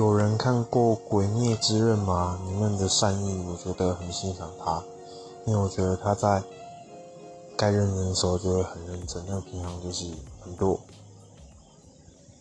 有人看过鬼灭之刃吗？里面的善意我觉得很欣赏他。因为我觉得他在该认真的时候就会很认真那平常就是很多。